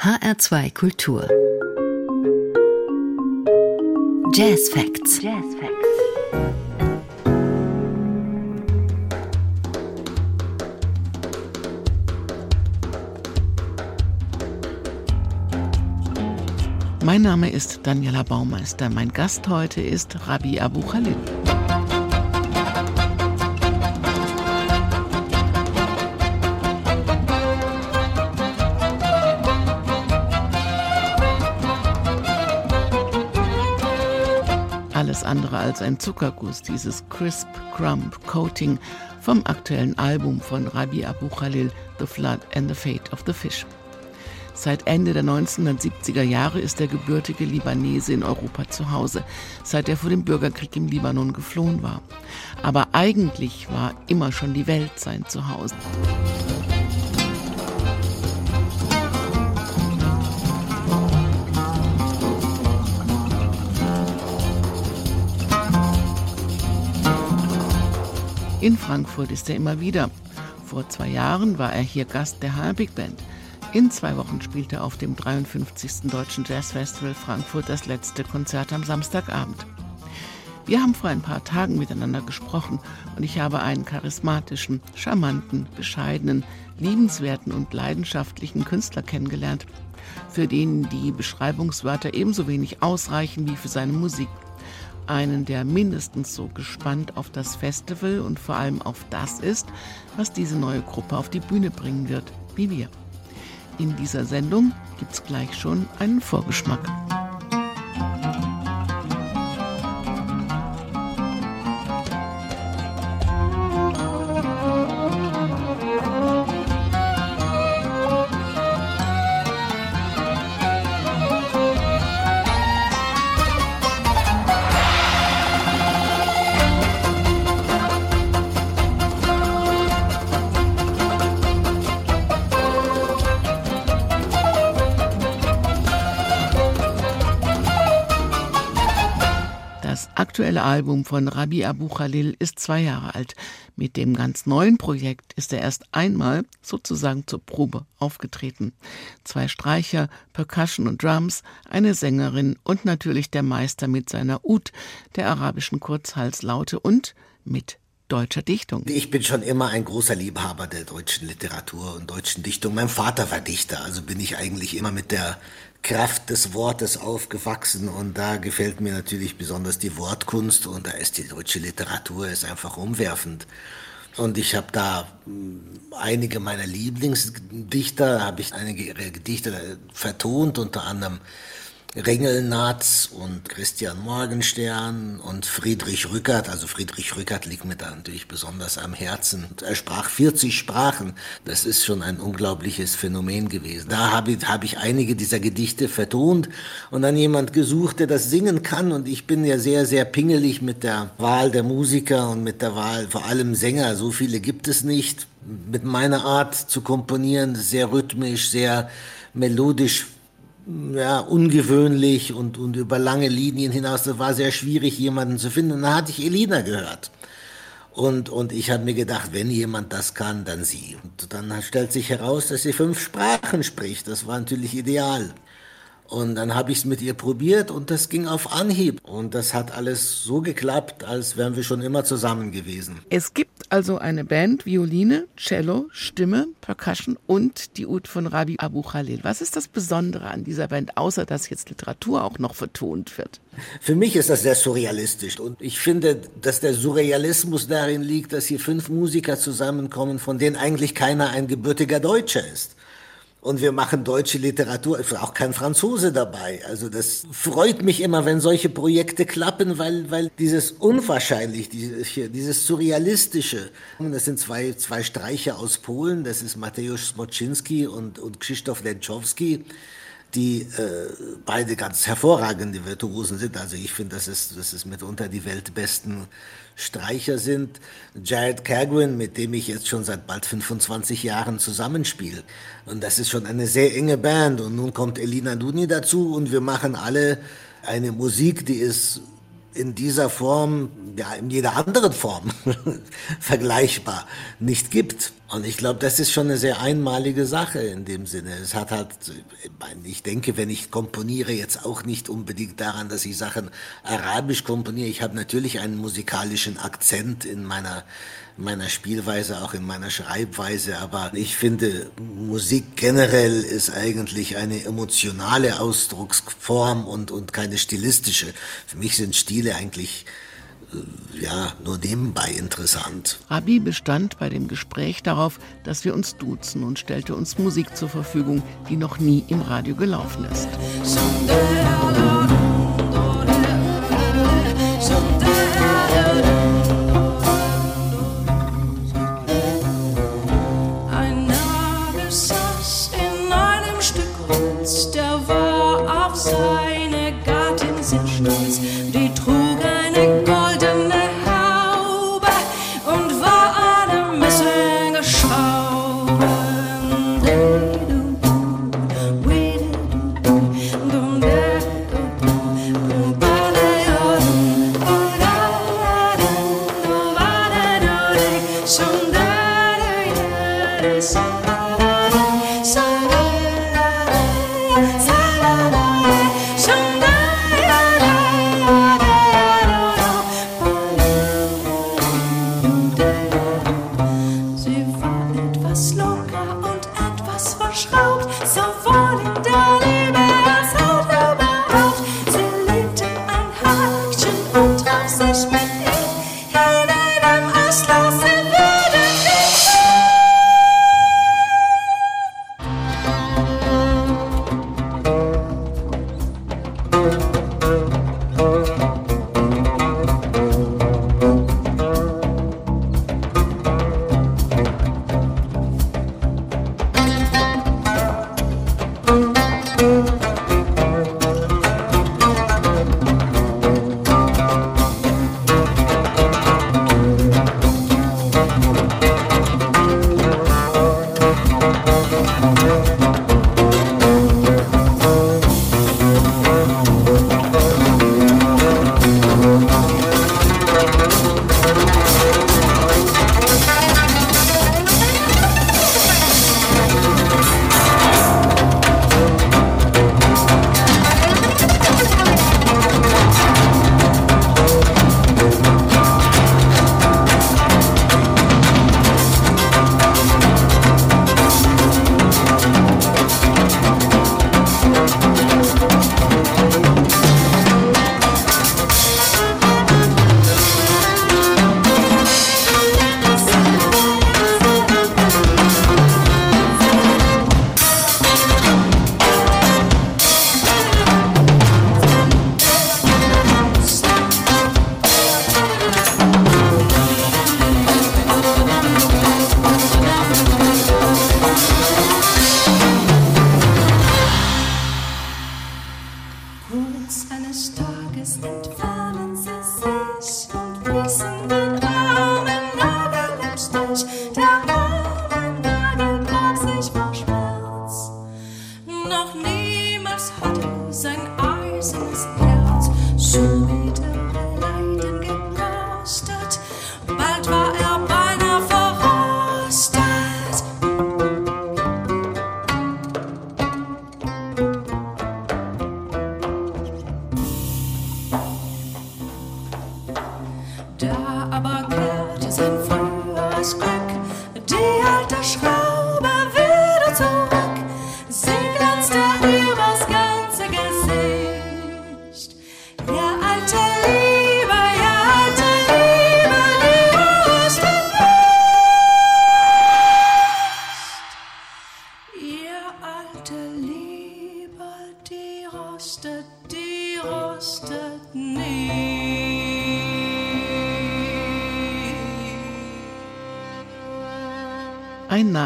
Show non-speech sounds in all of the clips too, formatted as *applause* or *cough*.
HR2 Kultur. Jazz Facts. Jazz Facts. Mein Name ist Daniela Baumeister. Mein Gast heute ist Rabbi Abu Khalil. Andere als ein Zuckerguss, dieses Crisp Crumb Coating vom aktuellen Album von Rabbi Abu Khalil, The Flood and the Fate of the Fish. Seit Ende der 1970er Jahre ist der gebürtige Libanese in Europa zu Hause, seit er vor dem Bürgerkrieg im Libanon geflohen war. Aber eigentlich war immer schon die Welt sein Zuhause. In Frankfurt ist er immer wieder. Vor zwei Jahren war er hier Gast der HR Big Band. In zwei Wochen spielt er auf dem 53. Deutschen Jazzfestival Frankfurt das letzte Konzert am Samstagabend. Wir haben vor ein paar Tagen miteinander gesprochen und ich habe einen charismatischen, charmanten, bescheidenen, liebenswerten und leidenschaftlichen Künstler kennengelernt, für den die Beschreibungswörter ebenso wenig ausreichen wie für seine Musik. Einen, der mindestens so gespannt auf das Festival und vor allem auf das ist, was diese neue Gruppe auf die Bühne bringen wird, wie wir. In dieser Sendung gibt es gleich schon einen Vorgeschmack. Aktuelle Album von Rabbi Abu Khalil ist zwei Jahre alt. Mit dem ganz neuen Projekt ist er erst einmal sozusagen zur Probe aufgetreten. Zwei Streicher, Percussion und Drums, eine Sängerin und natürlich der Meister mit seiner Ud, der arabischen Kurzhalslaute und mit deutscher Dichtung. Ich bin schon immer ein großer Liebhaber der deutschen Literatur und deutschen Dichtung. Mein Vater war Dichter, also bin ich eigentlich immer mit der Kraft des Wortes aufgewachsen und da gefällt mir natürlich besonders die Wortkunst und da ist die deutsche Literatur ist einfach umwerfend. Und ich habe da hm, einige meiner Lieblingsdichter, habe ich einige ihrer Gedichte vertont, unter anderem Ringelnatz und Christian Morgenstern und Friedrich Rückert. Also Friedrich Rückert liegt mir da natürlich besonders am Herzen. Er sprach 40 Sprachen. Das ist schon ein unglaubliches Phänomen gewesen. Da habe ich, hab ich einige dieser Gedichte vertont und dann jemand gesucht, der das singen kann. Und ich bin ja sehr, sehr pingelig mit der Wahl der Musiker und mit der Wahl vor allem Sänger. So viele gibt es nicht. Mit meiner Art zu komponieren, sehr rhythmisch, sehr melodisch ja, ungewöhnlich und, und über lange Linien hinaus. Das war sehr schwierig, jemanden zu finden. Und dann hatte ich Elina gehört. Und, und ich habe mir gedacht, wenn jemand das kann, dann sie. Und dann stellt sich heraus, dass sie fünf Sprachen spricht. Das war natürlich ideal. Und dann habe ich es mit ihr probiert und das ging auf Anhieb. Und das hat alles so geklappt, als wären wir schon immer zusammen gewesen. Es gibt also eine Band, Violine, Cello, Stimme, Percussion und die Ud von Rabi Abu Khalil. Was ist das Besondere an dieser Band, außer dass jetzt Literatur auch noch vertont wird? Für mich ist das sehr surrealistisch. Und ich finde, dass der Surrealismus darin liegt, dass hier fünf Musiker zusammenkommen, von denen eigentlich keiner ein gebürtiger Deutscher ist und wir machen deutsche Literatur, ist auch kein Franzose dabei. Also das freut mich immer, wenn solche Projekte klappen, weil, weil dieses unwahrscheinlich, dieses, dieses surrealistische, das sind zwei, zwei Streicher aus Polen, das ist Mateusz Smoczynski und, und Krzysztof Lenczowski, die äh, beide ganz hervorragende Virtuosen sind. Also ich finde, das ist, das ist mitunter die weltbesten Streicher sind. Jared Kergwin, mit dem ich jetzt schon seit bald 25 Jahren zusammenspiele. Und das ist schon eine sehr enge Band. Und nun kommt Elina Duni dazu und wir machen alle eine Musik, die ist in dieser Form, ja, in jeder anderen Form *laughs* vergleichbar nicht gibt. Und ich glaube, das ist schon eine sehr einmalige Sache in dem Sinne. Es hat halt, ich denke, wenn ich komponiere, jetzt auch nicht unbedingt daran, dass ich Sachen arabisch komponiere. Ich habe natürlich einen musikalischen Akzent in meiner, meiner Spielweise, auch in meiner Schreibweise. Aber ich finde, Musik generell ist eigentlich eine emotionale Ausdrucksform und, und keine stilistische. Für mich sind Stile eigentlich ja, nur nebenbei interessant. Rabi bestand bei dem Gespräch darauf, dass wir uns duzen und stellte uns Musik zur Verfügung, die noch nie im Radio gelaufen ist. Ein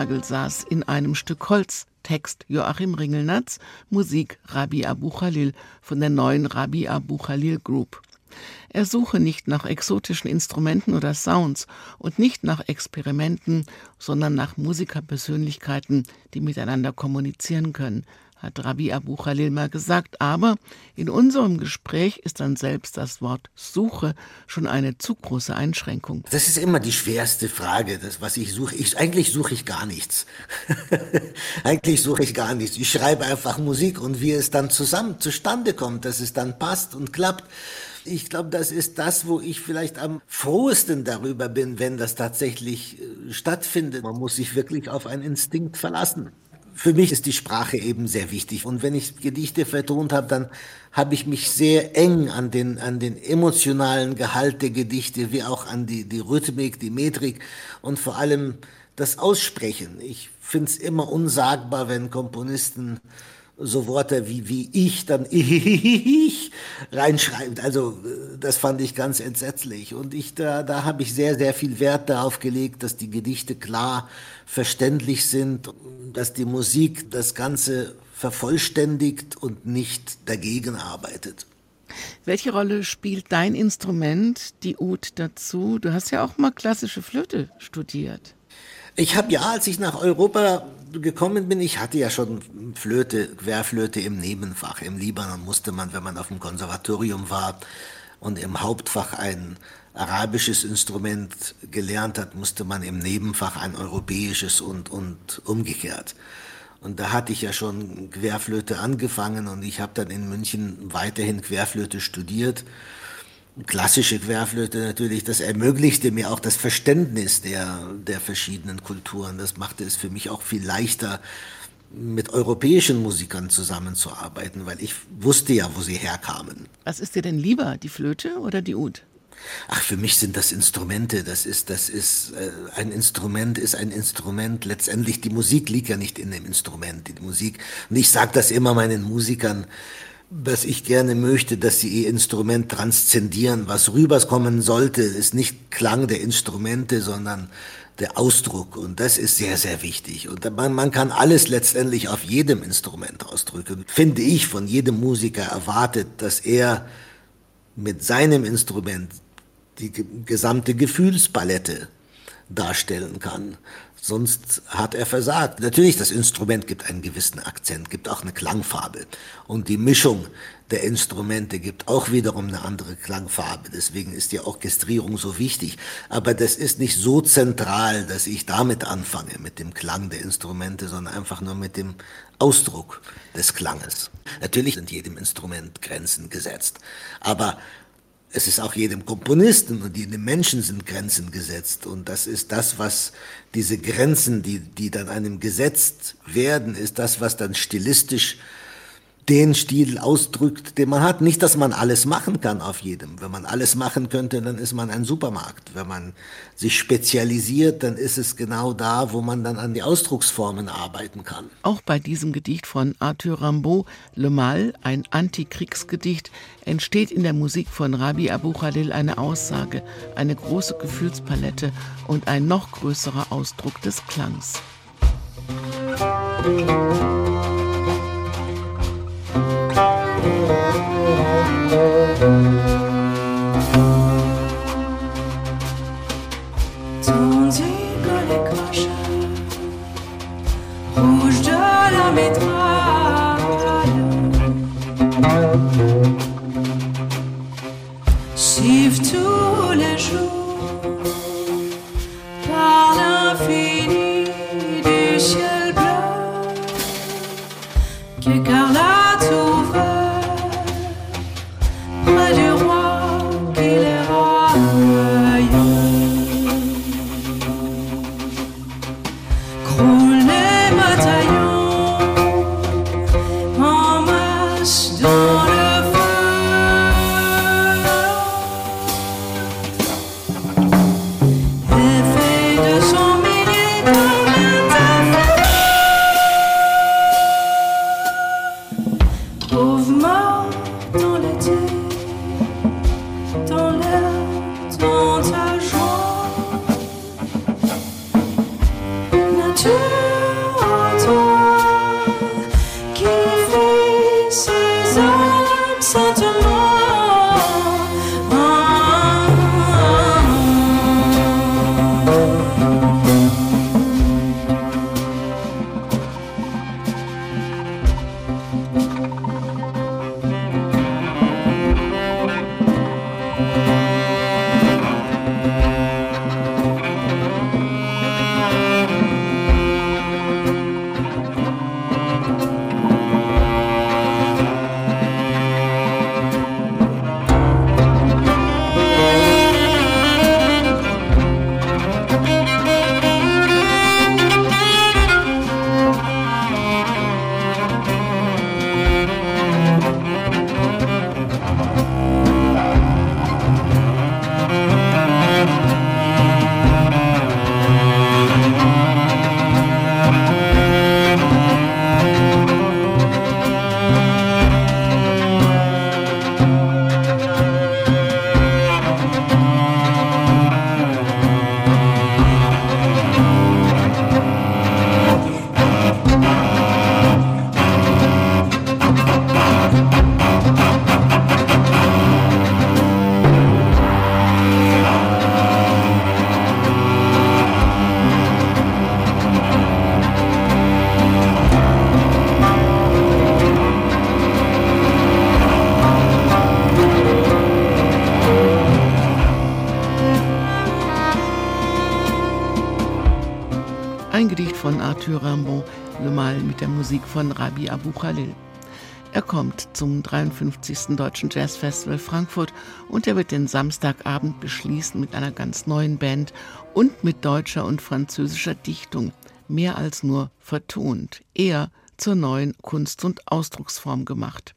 Nagel saß in einem Stück Holz. Text Joachim Ringelnatz, Musik Rabbi Abu Khalil von der neuen Rabbi Abu Khalil Group. Er suche nicht nach exotischen Instrumenten oder Sounds und nicht nach Experimenten, sondern nach Musikerpersönlichkeiten, die miteinander kommunizieren können, hat Rabbi Abu Khalil mal gesagt, aber in unserem Gespräch ist dann selbst das Wort Suche schon eine zu große Einschränkung. Das ist immer die schwerste Frage, das, was ich suche. Ich, eigentlich suche ich gar nichts. *laughs* eigentlich suche ich gar nichts. Ich schreibe einfach Musik und wie es dann zusammen zustande kommt, dass es dann passt und klappt. Ich glaube, das ist das, wo ich vielleicht am frohesten darüber bin, wenn das tatsächlich äh, stattfindet. Man muss sich wirklich auf einen Instinkt verlassen für mich ist die Sprache eben sehr wichtig. Und wenn ich Gedichte vertont habe, dann habe ich mich sehr eng an den, an den emotionalen Gehalt der Gedichte, wie auch an die, die Rhythmik, die Metrik und vor allem das Aussprechen. Ich finde es immer unsagbar, wenn Komponisten so Worte wie, wie ich dann *laughs* ich reinschreibt. Also das fand ich ganz entsetzlich. Und ich, da, da habe ich sehr, sehr viel Wert darauf gelegt, dass die Gedichte klar verständlich sind, dass die Musik das Ganze vervollständigt und nicht dagegen arbeitet. Welche Rolle spielt dein Instrument, die Ud, dazu? Du hast ja auch mal klassische Flöte studiert. Ich habe ja, als ich nach Europa gekommen bin, ich hatte ja schon Flöte, Querflöte im Nebenfach. Im Libanon musste man, wenn man auf dem Konservatorium war und im Hauptfach ein arabisches Instrument gelernt hat, musste man im Nebenfach ein europäisches und, und umgekehrt. Und da hatte ich ja schon Querflöte angefangen und ich habe dann in München weiterhin Querflöte studiert klassische Querflöte natürlich, das ermöglichte mir auch das Verständnis der, der verschiedenen Kulturen. Das machte es für mich auch viel leichter, mit europäischen Musikern zusammenzuarbeiten, weil ich wusste ja, wo sie herkamen. Was ist dir denn lieber, die Flöte oder die Ud? Ach, für mich sind das Instrumente. Das ist, das ist äh, ein Instrument ist ein Instrument. Letztendlich die Musik liegt ja nicht in dem Instrument. Die Musik. Und ich sage das immer meinen Musikern was ich gerne möchte, dass sie ihr Instrument transzendieren. Was rüberkommen sollte, ist nicht Klang der Instrumente, sondern der Ausdruck. Und das ist sehr, sehr wichtig. Und man, man kann alles letztendlich auf jedem Instrument ausdrücken. Finde ich von jedem Musiker erwartet, dass er mit seinem Instrument die gesamte Gefühlspalette darstellen kann. Sonst hat er versagt. Natürlich, das Instrument gibt einen gewissen Akzent, gibt auch eine Klangfarbe. Und die Mischung der Instrumente gibt auch wiederum eine andere Klangfarbe. Deswegen ist die Orchestrierung so wichtig. Aber das ist nicht so zentral, dass ich damit anfange, mit dem Klang der Instrumente, sondern einfach nur mit dem Ausdruck des Klanges. Natürlich sind jedem Instrument Grenzen gesetzt. Aber es ist auch jedem Komponisten und jedem Menschen sind Grenzen gesetzt. Und das ist das, was diese Grenzen, die, die dann einem gesetzt werden, ist das, was dann stilistisch den Stil ausdrückt, den man hat. Nicht, dass man alles machen kann auf jedem. Wenn man alles machen könnte, dann ist man ein Supermarkt. Wenn man sich spezialisiert, dann ist es genau da, wo man dann an die Ausdrucksformen arbeiten kann. Auch bei diesem Gedicht von Arthur Rimbaud, Le Mal, ein Antikriegsgedicht, entsteht in der Musik von Rabbi Abu Khalil eine Aussage, eine große Gefühlspalette und ein noch größerer Ausdruck des Klangs. Musik Thank you. Mathieu Rimbaud, mal mit der Musik von Rabi Abu Khalil. Er kommt zum 53. Deutschen Jazzfestival Frankfurt und er wird den Samstagabend beschließen mit einer ganz neuen Band und mit deutscher und französischer Dichtung, mehr als nur vertont, eher zur neuen Kunst- und Ausdrucksform gemacht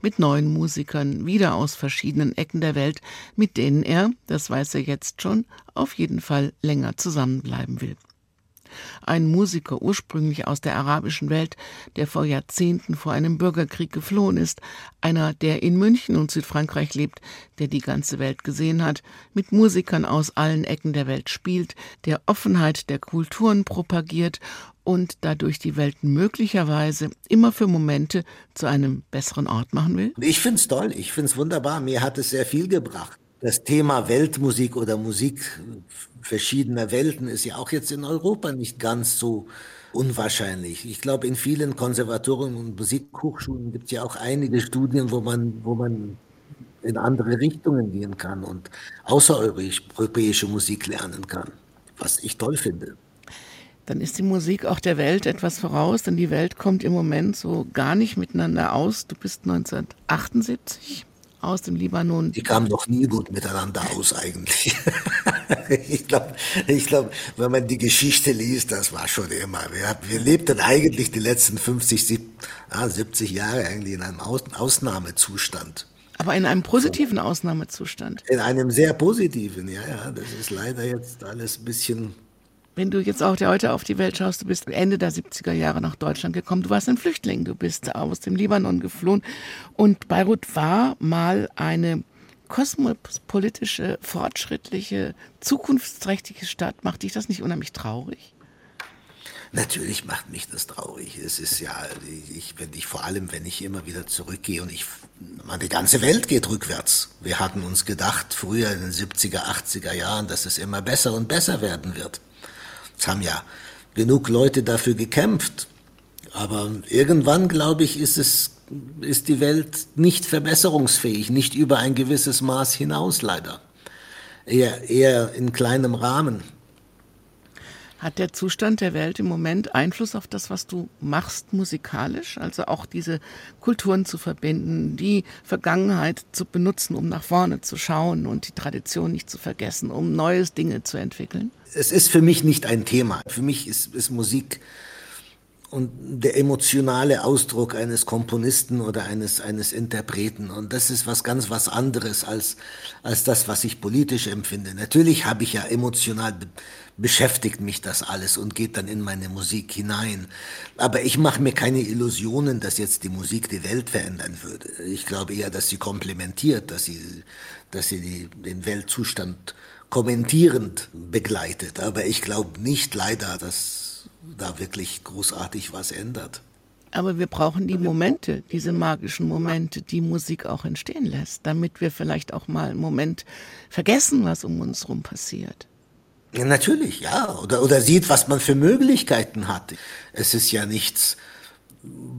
mit neuen Musikern, wieder aus verschiedenen Ecken der Welt, mit denen er, das weiß er jetzt schon, auf jeden Fall länger zusammenbleiben will. Ein Musiker ursprünglich aus der arabischen Welt, der vor Jahrzehnten vor einem Bürgerkrieg geflohen ist, einer, der in München und Südfrankreich lebt, der die ganze Welt gesehen hat, mit Musikern aus allen Ecken der Welt spielt, der Offenheit der Kulturen propagiert und dadurch die Welt möglicherweise immer für Momente zu einem besseren Ort machen will? Ich finde es toll, ich finde es wunderbar. Mir hat es sehr viel gebracht. Das Thema Weltmusik oder Musik verschiedener Welten ist ja auch jetzt in Europa nicht ganz so unwahrscheinlich. Ich glaube, in vielen Konservatorien und Musikhochschulen gibt es ja auch einige Studien, wo man, wo man in andere Richtungen gehen kann und außereuropäische Musik lernen kann, was ich toll finde dann ist die Musik auch der Welt etwas voraus, denn die Welt kommt im Moment so gar nicht miteinander aus. Du bist 1978 aus dem Libanon. Die kamen doch nie gut miteinander aus eigentlich. *laughs* ich glaube, ich glaub, wenn man die Geschichte liest, das war schon immer. Wir, wir lebten eigentlich die letzten 50, 70 Jahre eigentlich in einem Ausnahmezustand. Aber in einem positiven Ausnahmezustand. In einem sehr positiven, ja, ja. Das ist leider jetzt alles ein bisschen wenn du jetzt auch heute auf die Welt schaust, du bist Ende der 70er Jahre nach Deutschland gekommen, du warst ein Flüchtling, du bist aus dem Libanon geflohen und Beirut war mal eine kosmopolitische, fortschrittliche, zukunftsträchtige Stadt. Macht dich das nicht unheimlich traurig? Natürlich macht mich das traurig. Es ist ja, ich, wenn ich vor allem, wenn ich immer wieder zurückgehe und ich, man, die ganze Welt geht rückwärts. Wir hatten uns gedacht, früher in den 70er, 80er Jahren, dass es immer besser und besser werden wird. Es haben ja genug Leute dafür gekämpft. Aber irgendwann, glaube ich, ist es, ist die Welt nicht verbesserungsfähig, nicht über ein gewisses Maß hinaus, leider. Eher, eher in kleinem Rahmen. Hat der Zustand der Welt im Moment Einfluss auf das, was du machst musikalisch? Also auch diese Kulturen zu verbinden, die Vergangenheit zu benutzen, um nach vorne zu schauen und die Tradition nicht zu vergessen, um neues Dinge zu entwickeln? Es ist für mich nicht ein Thema. Für mich ist, ist Musik und der emotionale Ausdruck eines Komponisten oder eines, eines Interpreten. Und das ist was ganz was anderes als, als das, was ich politisch empfinde. Natürlich habe ich ja emotional be beschäftigt mich das alles und geht dann in meine Musik hinein. Aber ich mache mir keine Illusionen, dass jetzt die Musik die Welt verändern würde. Ich glaube eher, dass sie komplementiert, dass sie, dass sie die, den Weltzustand kommentierend begleitet. Aber ich glaube nicht leider, dass da wirklich großartig was ändert. Aber wir brauchen die Momente, diese magischen Momente, die Musik auch entstehen lässt, damit wir vielleicht auch mal einen Moment vergessen, was um uns herum passiert. Ja, natürlich, ja. Oder, oder sieht, was man für Möglichkeiten hat. Es ist ja nichts,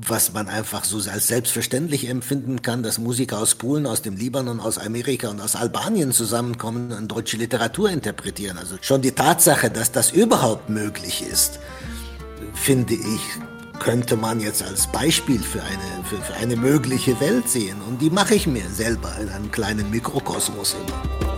was man einfach so als selbstverständlich empfinden kann, dass Musiker aus Polen, aus dem Libanon, aus Amerika und aus Albanien zusammenkommen und deutsche Literatur interpretieren. Also schon die Tatsache, dass das überhaupt möglich ist, finde ich, könnte man jetzt als Beispiel für eine, für, für eine mögliche Welt sehen. Und die mache ich mir selber in einem kleinen Mikrokosmos immer.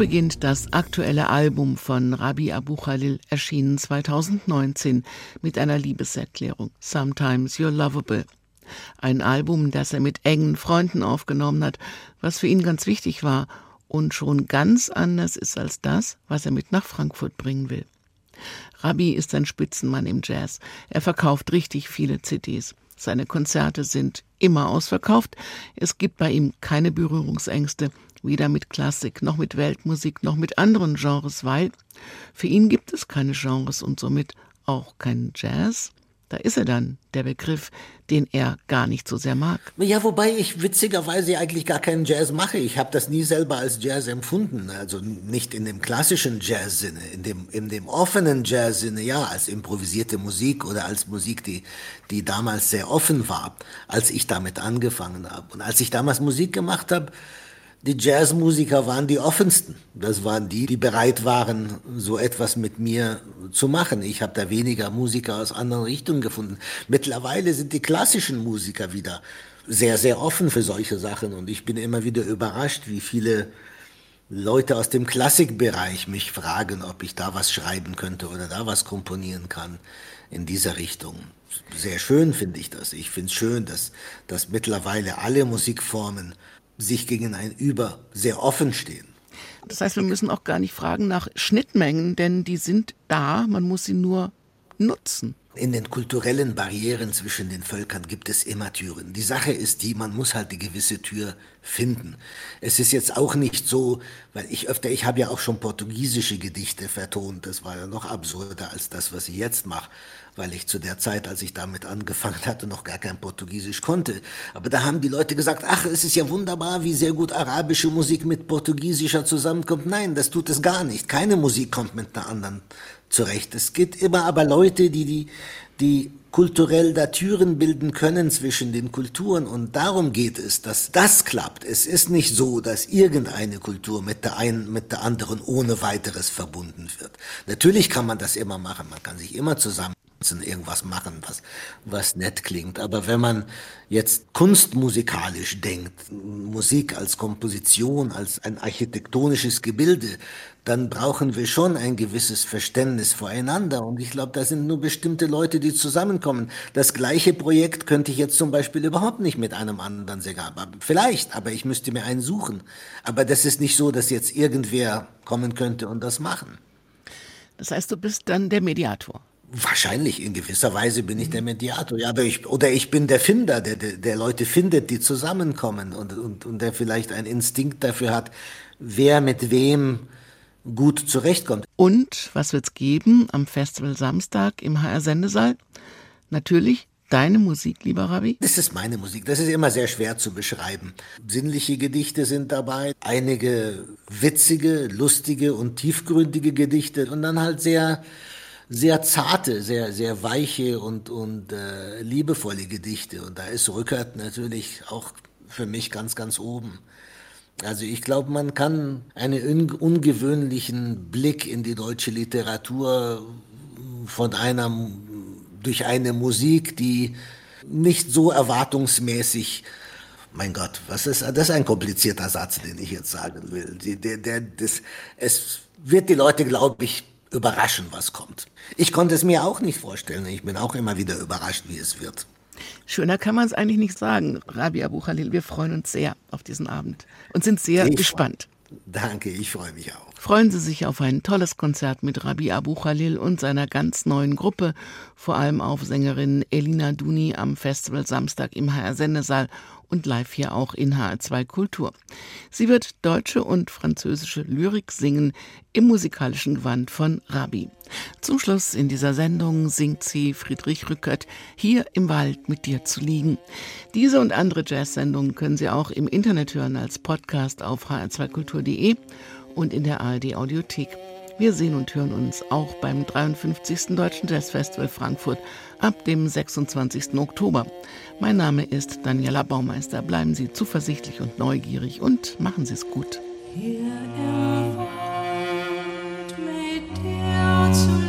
Beginnt das aktuelle Album von Rabbi Abu Khalil, erschienen 2019, mit einer Liebeserklärung, Sometimes You're Lovable. Ein Album, das er mit engen Freunden aufgenommen hat, was für ihn ganz wichtig war und schon ganz anders ist als das, was er mit nach Frankfurt bringen will. Rabbi ist ein Spitzenmann im Jazz. Er verkauft richtig viele CDs. Seine Konzerte sind immer ausverkauft. Es gibt bei ihm keine Berührungsängste weder mit Klassik noch mit Weltmusik noch mit anderen Genres, weil für ihn gibt es keine Genres und somit auch keinen Jazz. Da ist er dann, der Begriff, den er gar nicht so sehr mag. Ja, wobei ich witzigerweise eigentlich gar keinen Jazz mache. Ich habe das nie selber als Jazz empfunden. Also nicht in dem klassischen Jazz-Sinne, in dem, in dem offenen Jazz-Sinne, ja, als improvisierte Musik oder als Musik, die, die damals sehr offen war, als ich damit angefangen habe. Und als ich damals Musik gemacht habe, die Jazzmusiker waren die offensten. Das waren die, die bereit waren, so etwas mit mir zu machen. Ich habe da weniger Musiker aus anderen Richtungen gefunden. Mittlerweile sind die klassischen Musiker wieder sehr, sehr offen für solche Sachen. Und ich bin immer wieder überrascht, wie viele Leute aus dem Klassikbereich mich fragen, ob ich da was schreiben könnte oder da was komponieren kann in dieser Richtung. Sehr schön finde ich das. Ich finde es schön, dass, dass mittlerweile alle Musikformen sich gegen ein Über sehr offen stehen. Das heißt, wir müssen auch gar nicht fragen nach Schnittmengen, denn die sind da, man muss sie nur nutzen. In den kulturellen Barrieren zwischen den Völkern gibt es immer Türen. Die Sache ist die, man muss halt die gewisse Tür finden. Es ist jetzt auch nicht so, weil ich öfter, ich habe ja auch schon portugiesische Gedichte vertont, das war ja noch absurder als das, was ich jetzt mache, weil ich zu der Zeit, als ich damit angefangen hatte, noch gar kein Portugiesisch konnte. Aber da haben die Leute gesagt, ach, es ist ja wunderbar, wie sehr gut arabische Musik mit portugiesischer zusammenkommt. Nein, das tut es gar nicht. Keine Musik kommt mit einer anderen zurecht. Es gibt immer aber Leute, die, die, die kulturell da Türen bilden können zwischen den Kulturen und darum geht es, dass das klappt. Es ist nicht so, dass irgendeine Kultur mit der einen, mit der anderen ohne weiteres verbunden wird. Natürlich kann man das immer machen, man kann sich immer zusammen irgendwas machen, was, was nett klingt. Aber wenn man jetzt kunstmusikalisch denkt, Musik als Komposition, als ein architektonisches Gebilde, dann brauchen wir schon ein gewisses Verständnis voreinander. Und ich glaube, da sind nur bestimmte Leute, die zusammenkommen. Das gleiche Projekt könnte ich jetzt zum Beispiel überhaupt nicht mit einem anderen Sänger. Vielleicht, aber ich müsste mir einen suchen. Aber das ist nicht so, dass jetzt irgendwer kommen könnte und das machen. Das heißt, du bist dann der Mediator. Wahrscheinlich, in gewisser Weise bin ich der Mediator. Ja, aber ich, oder ich bin der Finder, der, der, der Leute findet, die zusammenkommen und, und, und der vielleicht einen Instinkt dafür hat, wer mit wem gut zurechtkommt. Und was wird's geben am Festival Samstag im HR Sendesaal? Natürlich deine Musik, lieber Rabbi? Das ist meine Musik. Das ist immer sehr schwer zu beschreiben. Sinnliche Gedichte sind dabei, einige witzige, lustige und tiefgründige Gedichte und dann halt sehr sehr zarte, sehr, sehr weiche und, und äh, liebevolle Gedichte. Und da ist Rückert natürlich auch für mich ganz, ganz oben. Also ich glaube, man kann einen ungewöhnlichen Blick in die deutsche Literatur von einer, durch eine Musik, die nicht so erwartungsmäßig mein Gott, was ist, das ist ein komplizierter Satz, den ich jetzt sagen will. Die, der, der, das, es wird die Leute, glaube ich, überraschen, was kommt. Ich konnte es mir auch nicht vorstellen. Ich bin auch immer wieder überrascht, wie es wird. Schöner kann man es eigentlich nicht sagen, Rabia Abu Khalil. Wir freuen uns sehr auf diesen Abend und sind sehr ich gespannt. Danke, ich freue mich auch. Freuen Sie sich auf ein tolles Konzert mit Rabi Abu Khalil und seiner ganz neuen Gruppe, vor allem auf Sängerin Elina Duni am Festival Samstag im HR Sendesaal und live hier auch in HR2 Kultur. Sie wird deutsche und französische Lyrik singen im musikalischen Gewand von Rabi. Zum Schluss in dieser Sendung singt sie Friedrich Rückert Hier im Wald mit dir zu liegen. Diese und andere Jazz-Sendungen können Sie auch im Internet hören als Podcast auf hr2kultur.de und in der ARD Audiothek. Wir sehen und hören uns auch beim 53. Deutschen Jazzfestival Frankfurt ab dem 26. Oktober. Mein Name ist Daniela Baumeister. Bleiben Sie zuversichtlich und neugierig und machen Sie es gut. Hier Wald mit dir zu